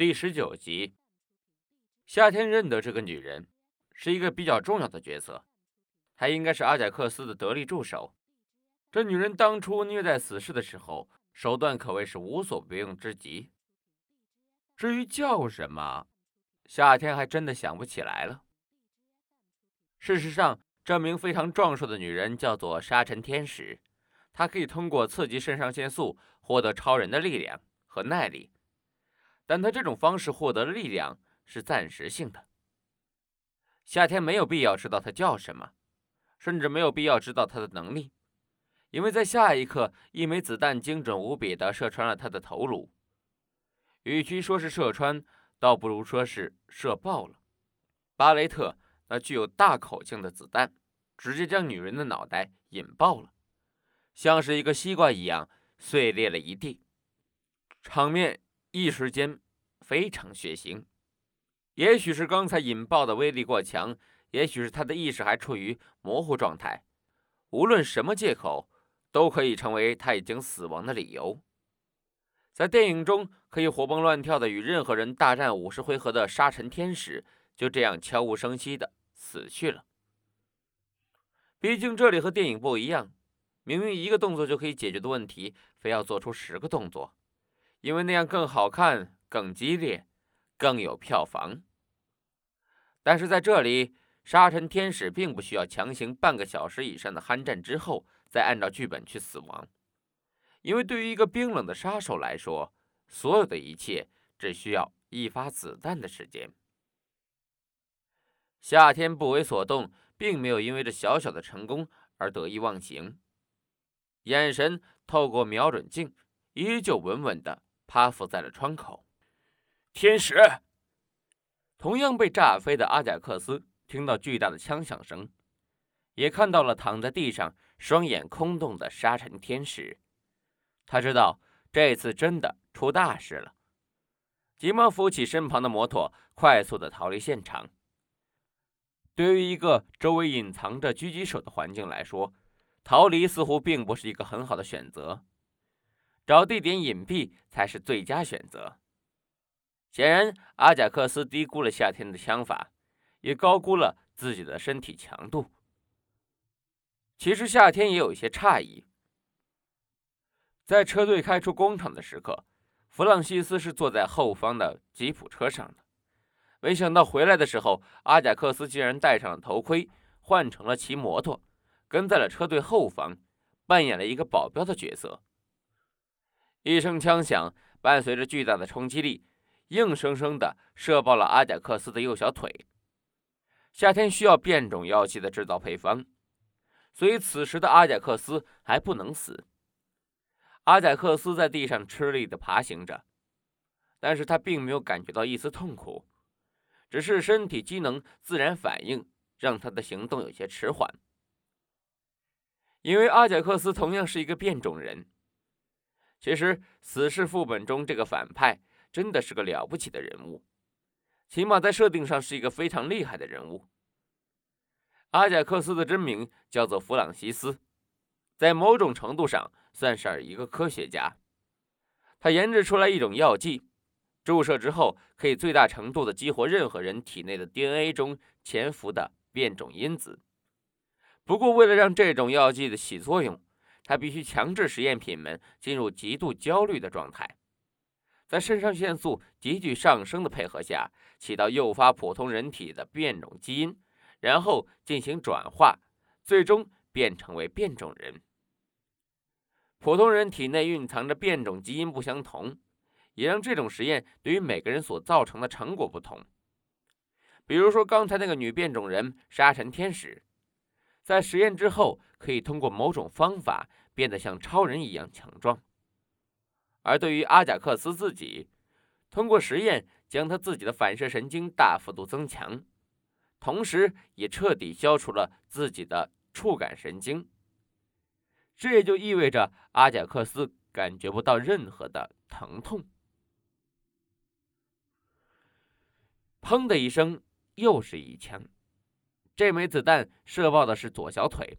第十九集，夏天认得这个女人，是一个比较重要的角色，她应该是阿贾克斯的得力助手。这女人当初虐待死士的时候，手段可谓是无所不用之极。至于叫什么，夏天还真的想不起来了。事实上，这名非常壮硕的女人叫做沙尘天使，她可以通过刺激肾上腺素获得超人的力量和耐力。但他这种方式获得的力量是暂时性的。夏天没有必要知道他叫什么，甚至没有必要知道他的能力，因为在下一刻，一枚子弹精准无比地射穿了他的头颅。与其说是射穿，倒不如说是射爆了。巴雷特那具有大口径的子弹，直接将女人的脑袋引爆了，像是一个西瓜一样碎裂了一地，场面。一时间非常血腥，也许是刚才引爆的威力过强，也许是他的意识还处于模糊状态。无论什么借口，都可以成为他已经死亡的理由。在电影中可以活蹦乱跳的与任何人大战五十回合的沙尘天使，就这样悄无声息的死去了。毕竟这里和电影不一样，明明一个动作就可以解决的问题，非要做出十个动作。因为那样更好看、更激烈、更有票房。但是在这里，沙尘天使并不需要强行半个小时以上的酣战之后再按照剧本去死亡，因为对于一个冰冷的杀手来说，所有的一切只需要一发子弹的时间。夏天不为所动，并没有因为这小小的成功而得意忘形，眼神透过瞄准镜，依旧稳稳的。趴伏在了窗口，天使。同样被炸飞的阿贾克斯听到巨大的枪响声，也看到了躺在地上、双眼空洞的沙尘天使。他知道这次真的出大事了，急忙扶起身旁的摩托，快速的逃离现场。对于一个周围隐藏着狙击手的环境来说，逃离似乎并不是一个很好的选择。找地点隐蔽才是最佳选择。显然，阿贾克斯低估了夏天的枪法，也高估了自己的身体强度。其实，夏天也有一些诧异。在车队开出工厂的时刻，弗朗西斯是坐在后方的吉普车上的。没想到回来的时候，阿贾克斯竟然戴上了头盔，换成了骑摩托，跟在了车队后方，扮演了一个保镖的角色。一声枪响，伴随着巨大的冲击力，硬生生的射爆了阿贾克斯的右小腿。夏天需要变种药剂的制造配方，所以此时的阿贾克斯还不能死。阿贾克斯在地上吃力的爬行着，但是他并没有感觉到一丝痛苦，只是身体机能自然反应让他的行动有些迟缓。因为阿贾克斯同样是一个变种人。其实，《死侍》副本中这个反派真的是个了不起的人物，起码在设定上是一个非常厉害的人物。阿贾克斯的真名叫做弗朗西斯，在某种程度上算是一个科学家。他研制出来一种药剂，注射之后可以最大程度的激活任何人体内的 DNA 中潜伏的变种因子。不过，为了让这种药剂的起作用，他必须强制实验品们进入极度焦虑的状态，在肾上腺素急剧上升的配合下，起到诱发普通人体的变种基因，然后进行转化，最终变成为变种人。普通人体内蕴藏着变种基因不相同，也让这种实验对于每个人所造成的成果不同。比如说，刚才那个女变种人沙尘天使，在实验之后，可以通过某种方法。变得像超人一样强壮，而对于阿贾克斯自己，通过实验将他自己的反射神经大幅度增强，同时也彻底消除了自己的触感神经。这也就意味着阿贾克斯感觉不到任何的疼痛。砰的一声，又是一枪，这枚子弹射爆的是左小腿。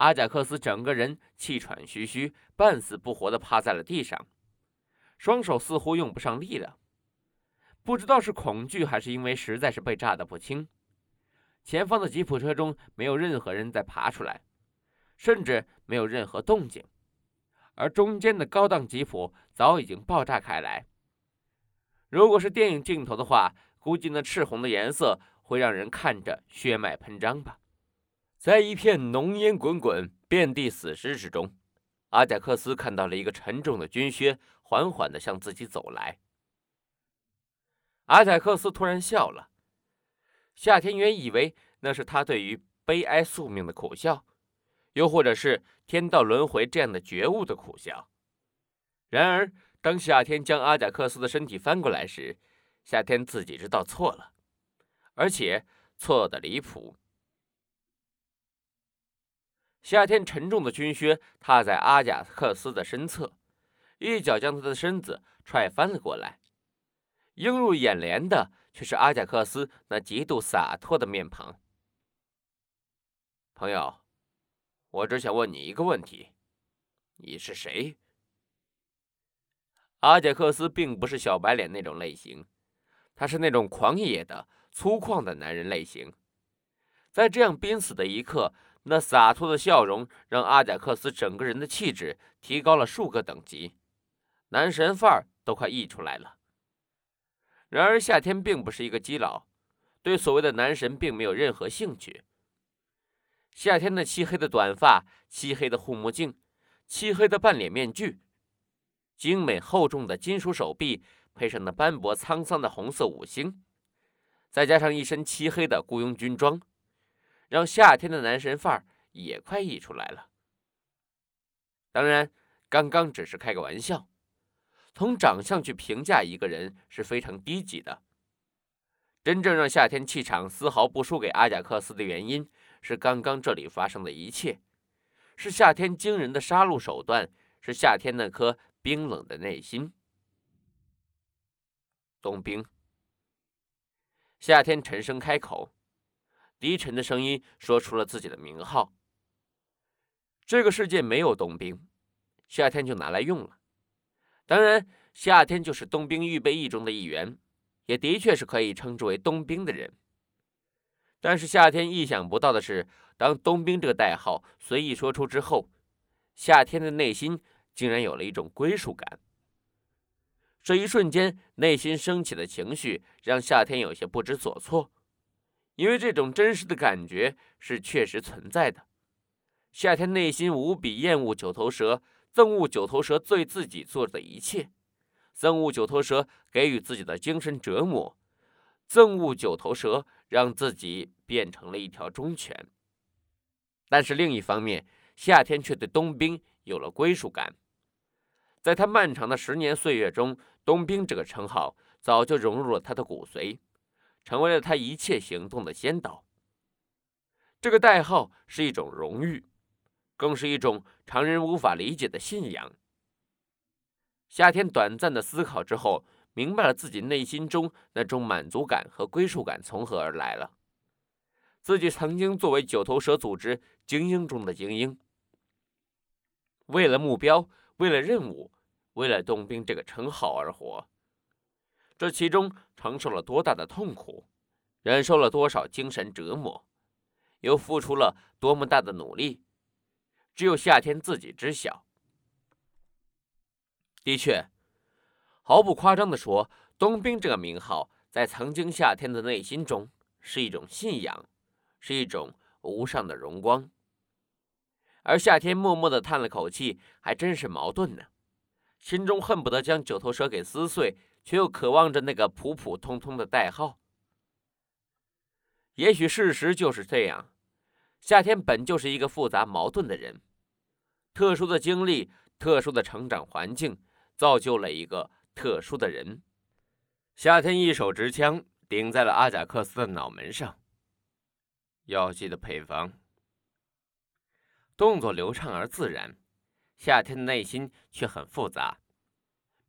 阿贾克斯整个人气喘吁吁、半死不活地趴在了地上，双手似乎用不上力了。不知道是恐惧还是因为实在是被炸得不轻，前方的吉普车中没有任何人在爬出来，甚至没有任何动静，而中间的高档吉普早已经爆炸开来。如果是电影镜头的话，估计那赤红的颜色会让人看着血脉喷张吧。在一片浓烟滚滚、遍地死尸之中，阿贾克斯看到了一个沉重的军靴缓缓地向自己走来。阿贾克斯突然笑了，夏天原以为那是他对于悲哀宿命的苦笑，又或者是天道轮回这样的觉悟的苦笑。然而，当夏天将阿贾克斯的身体翻过来时，夏天自己知道错了，而且错的离谱。夏天沉重的军靴踏在阿贾克斯的身侧，一脚将他的身子踹翻了过来。映入眼帘的却是阿贾克斯那极度洒脱的面庞。朋友，我只想问你一个问题：你是谁？阿贾克斯并不是小白脸那种类型，他是那种狂野的、粗犷的男人类型。在这样濒死的一刻，那洒脱的笑容让阿贾克斯整个人的气质提高了数个等级，男神范儿都快溢出来了。然而，夏天并不是一个基佬，对所谓的男神并没有任何兴趣。夏天的漆黑的短发、漆黑的护目镜、漆黑的半脸面具、精美厚重的金属手臂，配上那斑驳沧桑的红色五星，再加上一身漆黑的雇佣军装，让夏天的男神范儿也快溢出来了。当然，刚刚只是开个玩笑。从长相去评价一个人是非常低级的。真正让夏天气场丝毫不输给阿贾克斯的原因，是刚刚这里发生的一切，是夏天惊人的杀戮手段，是夏天那颗冰冷的内心。冬兵。夏天沉声开口，低沉的声音说出了自己的名号。这个世界没有冬兵，夏天就拿来用了。当然，夏天就是冬兵预备役中的一员，也的确是可以称之为冬兵的人。但是夏天意想不到的是，当冬兵这个代号随意说出之后，夏天的内心竟然有了一种归属感。这一瞬间，内心升起的情绪让夏天有些不知所措，因为这种真实的感觉是确实存在的。夏天内心无比厌恶九头蛇。憎恶九头蛇对自己做的一切，憎恶九头蛇给予自己的精神折磨，憎恶九头蛇让自己变成了一条忠犬。但是另一方面，夏天却对冬兵有了归属感。在他漫长的十年岁月中，冬兵这个称号早就融入了他的骨髓，成为了他一切行动的先导。这个代号是一种荣誉。更是一种常人无法理解的信仰。夏天短暂的思考之后，明白了自己内心中那种满足感和归属感从何而来了。自己曾经作为九头蛇组织精英中的精英，为了目标，为了任务，为了冬兵这个称号而活，这其中承受了多大的痛苦，忍受了多少精神折磨，又付出了多么大的努力。只有夏天自己知晓。的确，毫不夸张地说，冬兵这个名号在曾经夏天的内心中是一种信仰，是一种无上的荣光。而夏天默默地叹了口气，还真是矛盾呢，心中恨不得将九头蛇给撕碎，却又渴望着那个普普通通的代号。也许事实就是这样，夏天本就是一个复杂矛盾的人。特殊的经历，特殊的成长环境，造就了一个特殊的人。夏天一手执枪顶在了阿贾克斯的脑门上。药剂的配方，动作流畅而自然。夏天的内心却很复杂。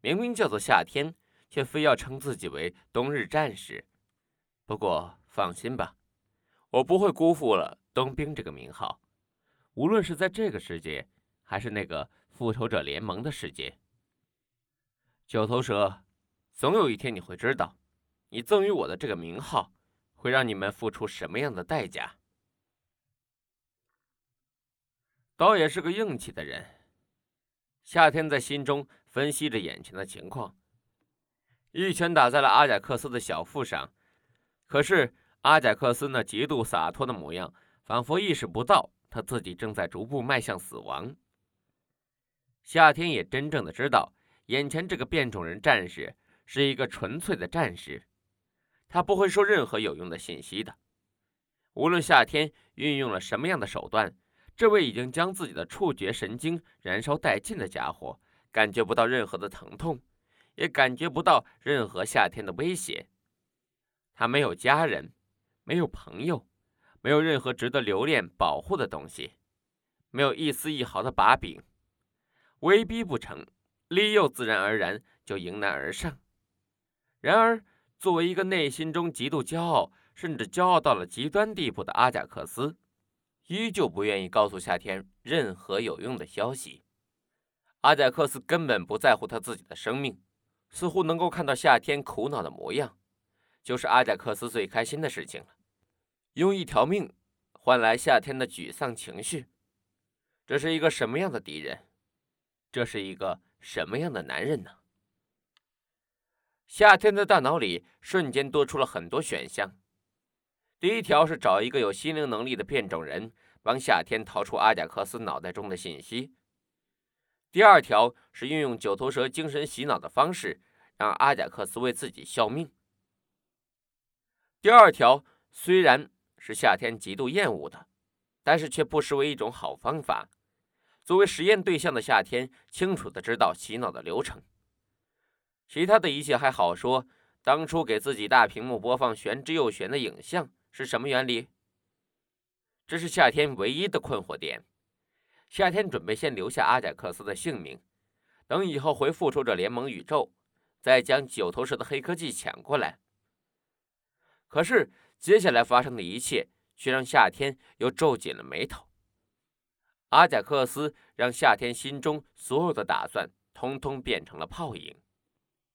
明明叫做夏天，却非要称自己为冬日战士。不过放心吧，我不会辜负了冬兵这个名号。无论是在这个世界。还是那个复仇者联盟的世界。九头蛇，总有一天你会知道，你赠予我的这个名号，会让你们付出什么样的代价？”倒也是个硬气的人。夏天在心中分析着眼前的情况，一拳打在了阿贾克斯的小腹上。可是阿贾克斯那极度洒脱的模样，仿佛意识不到他自己正在逐步迈向死亡。夏天也真正的知道，眼前这个变种人战士是一个纯粹的战士，他不会说任何有用的信息的。无论夏天运用了什么样的手段。这位已经将自己的触觉神经燃烧殆尽的家伙，感觉不到任何的疼痛，也感觉不到任何夏天的威胁。他没有家人，没有朋友，没有任何值得留恋、保护的东西，没有一丝一毫的把柄。威逼不成，利诱自然而然就迎难而上。然而，作为一个内心中极度骄傲，甚至骄傲到了极端地步的阿贾克斯。依旧不愿意告诉夏天任何有用的消息。阿贾克斯根本不在乎他自己的生命，似乎能够看到夏天苦恼的模样，就是阿贾克斯最开心的事情了。用一条命换来夏天的沮丧情绪，这是一个什么样的敌人？这是一个什么样的男人呢？夏天的大脑里瞬间多出了很多选项。第一条是找一个有心灵能力的变种人。帮夏天逃出阿贾克斯脑袋中的信息。第二条是运用九头蛇精神洗脑的方式，让阿贾克斯为自己效命。第二条虽然是夏天极度厌恶的，但是却不失为一种好方法。作为实验对象的夏天清楚的知道洗脑的流程，其他的一切还好说。当初给自己大屏幕播放玄之又玄的影像是什么原理？这是夏天唯一的困惑点。夏天准备先留下阿贾克斯的性命，等以后回复仇者联盟宇宙，再将九头蛇的黑科技抢过来。可是接下来发生的一切却让夏天又皱紧了眉头。阿贾克斯让夏天心中所有的打算通通变成了泡影。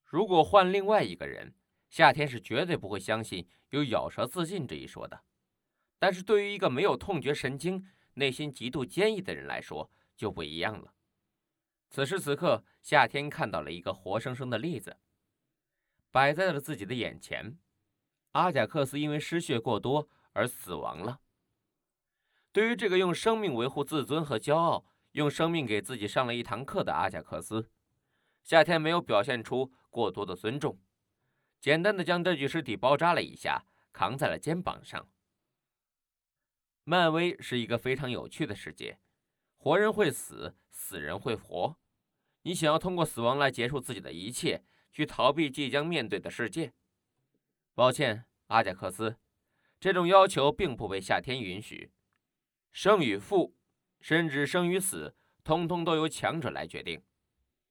如果换另外一个人，夏天是绝对不会相信有咬舌自尽这一说的。但是对于一个没有痛觉神经、内心极度坚毅的人来说就不一样了。此时此刻，夏天看到了一个活生生的例子，摆在了自己的眼前。阿贾克斯因为失血过多而死亡了。对于这个用生命维护自尊和骄傲、用生命给自己上了一堂课的阿贾克斯，夏天没有表现出过多的尊重，简单的将这具尸体包扎了一下，扛在了肩膀上。漫威是一个非常有趣的世界，活人会死，死人会活。你想要通过死亡来结束自己的一切，去逃避即将面对的世界？抱歉，阿贾克斯，这种要求并不被夏天允许。生与负，甚至生与死，通通都由强者来决定，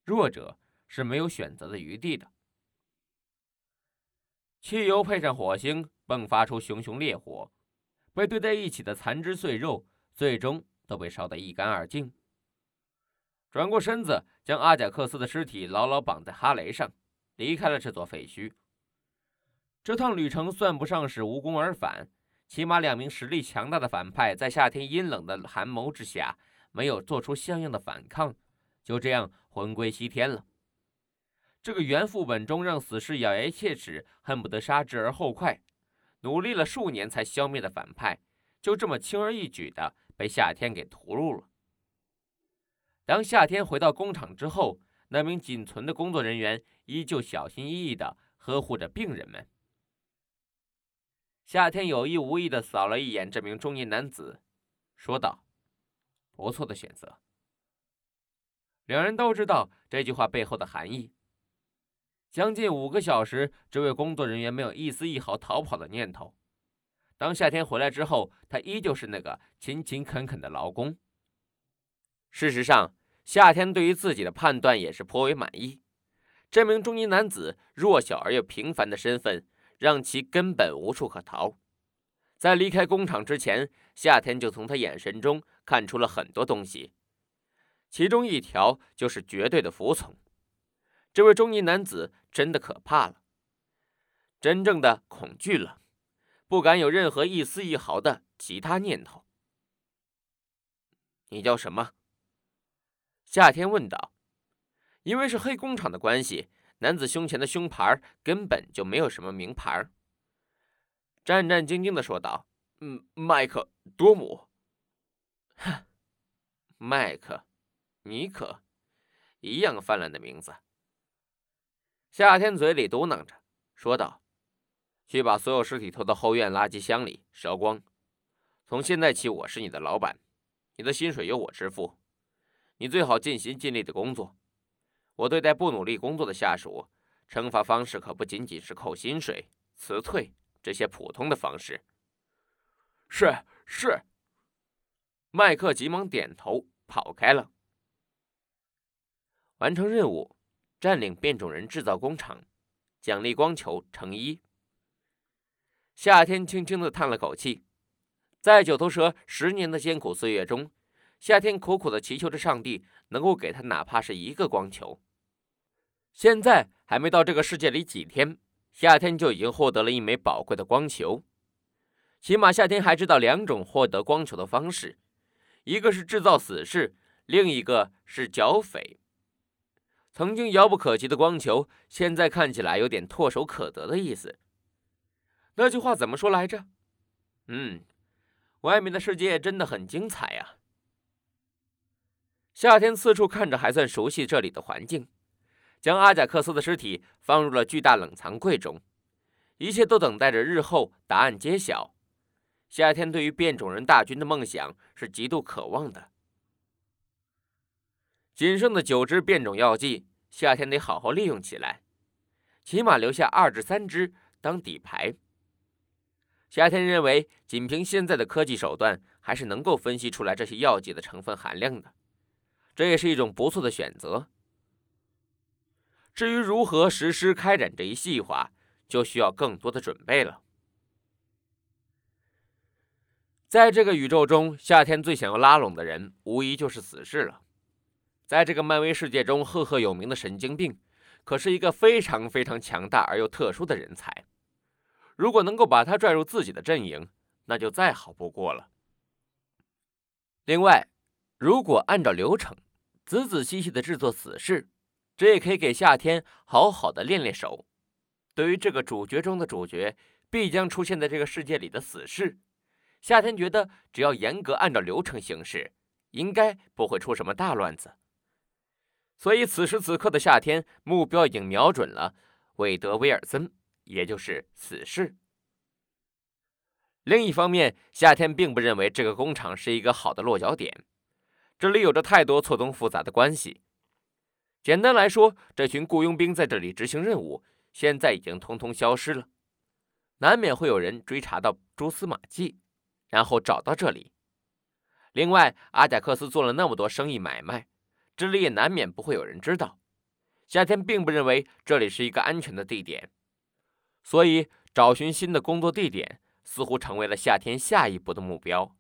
弱者是没有选择的余地的。汽油配上火星，迸发出熊熊烈火。被堆在一起的残肢碎肉，最终都被烧得一干二净。转过身子，将阿贾克斯的尸体牢牢绑在哈雷上，离开了这座废墟。这趟旅程算不上是无功而返，起码两名实力强大的反派在夏天阴冷的寒眸之下，没有做出像样的反抗，就这样魂归西天了。这个原副本中让死士咬牙切齿，恨不得杀之而后快。努力了数年才消灭的反派，就这么轻而易举的被夏天给屠戮了。当夏天回到工厂之后，那名仅存的工作人员依旧小心翼翼的呵护着病人们。夏天有意无意的扫了一眼这名中年男子，说道：“不错的选择。”两人都知道这句话背后的含义。将近五个小时，这位工作人员没有一丝一毫逃跑的念头。当夏天回来之后，他依旧是那个勤勤恳恳的劳工。事实上，夏天对于自己的判断也是颇为满意。这名中年男子弱小而又平凡的身份，让其根本无处可逃。在离开工厂之前，夏天就从他眼神中看出了很多东西，其中一条就是绝对的服从。这位中年男子真的可怕了。真正的恐惧了，不敢有任何一丝一毫的其他念头。你叫什么？夏天问道。因为是黑工厂的关系，男子胸前的胸牌根本就没有什么名牌。战战兢兢的说道：“嗯，麦克多姆。”哼，麦克，尼克，一样泛滥的名字。夏天嘴里嘟囔着，说道：“去把所有尸体拖到后院垃圾箱里烧光。从现在起，我是你的老板，你的薪水由我支付。你最好尽心尽力的工作。我对待不努力工作的下属，惩罚方式可不仅仅是扣薪水、辞退这些普通的方式。”是是。麦克急忙点头，跑开了。完成任务，占领变种人制造工厂，奖励光球乘一。夏天轻轻的叹了口气，在九头蛇十年的艰苦岁月中，夏天苦苦的祈求着上帝能够给他哪怕是一个光球。现在还没到这个世界里几天，夏天就已经获得了一枚宝贵的光球。起码夏天还知道两种获得光球的方式。一个是制造死士，另一个是剿匪。曾经遥不可及的光球，现在看起来有点唾手可得的意思。那句话怎么说来着？嗯，外面的世界真的很精彩呀。夏天四处看着，还算熟悉这里的环境，将阿贾克斯的尸体放入了巨大冷藏柜中，一切都等待着日后答案揭晓。夏天对于变种人大军的梦想是极度渴望的。仅剩的九支变种药剂，夏天得好好利用起来，起码留下二至三支当底牌。夏天认为，仅凭现在的科技手段，还是能够分析出来这些药剂的成分含量的，这也是一种不错的选择。至于如何实施开展这一计划，就需要更多的准备了。在这个宇宙中，夏天最想要拉拢的人，无疑就是死侍了。在这个漫威世界中赫赫有名的神经病，可是一个非常非常强大而又特殊的人才。如果能够把他拽入自己的阵营，那就再好不过了。另外，如果按照流程，仔仔细细的制作死侍，这也可以给夏天好好的练练手。对于这个主角中的主角，必将出现在这个世界里的死侍。夏天觉得，只要严格按照流程行事，应该不会出什么大乱子。所以，此时此刻的夏天，目标已经瞄准了韦德·威尔森，也就是死侍。另一方面，夏天并不认为这个工厂是一个好的落脚点，这里有着太多错综复杂的关系。简单来说，这群雇佣兵在这里执行任务，现在已经通通消失了，难免会有人追查到蛛丝马迹。然后找到这里。另外，阿贾克斯做了那么多生意买卖，这里也难免不会有人知道。夏天并不认为这里是一个安全的地点，所以找寻新的工作地点似乎成为了夏天下一步的目标。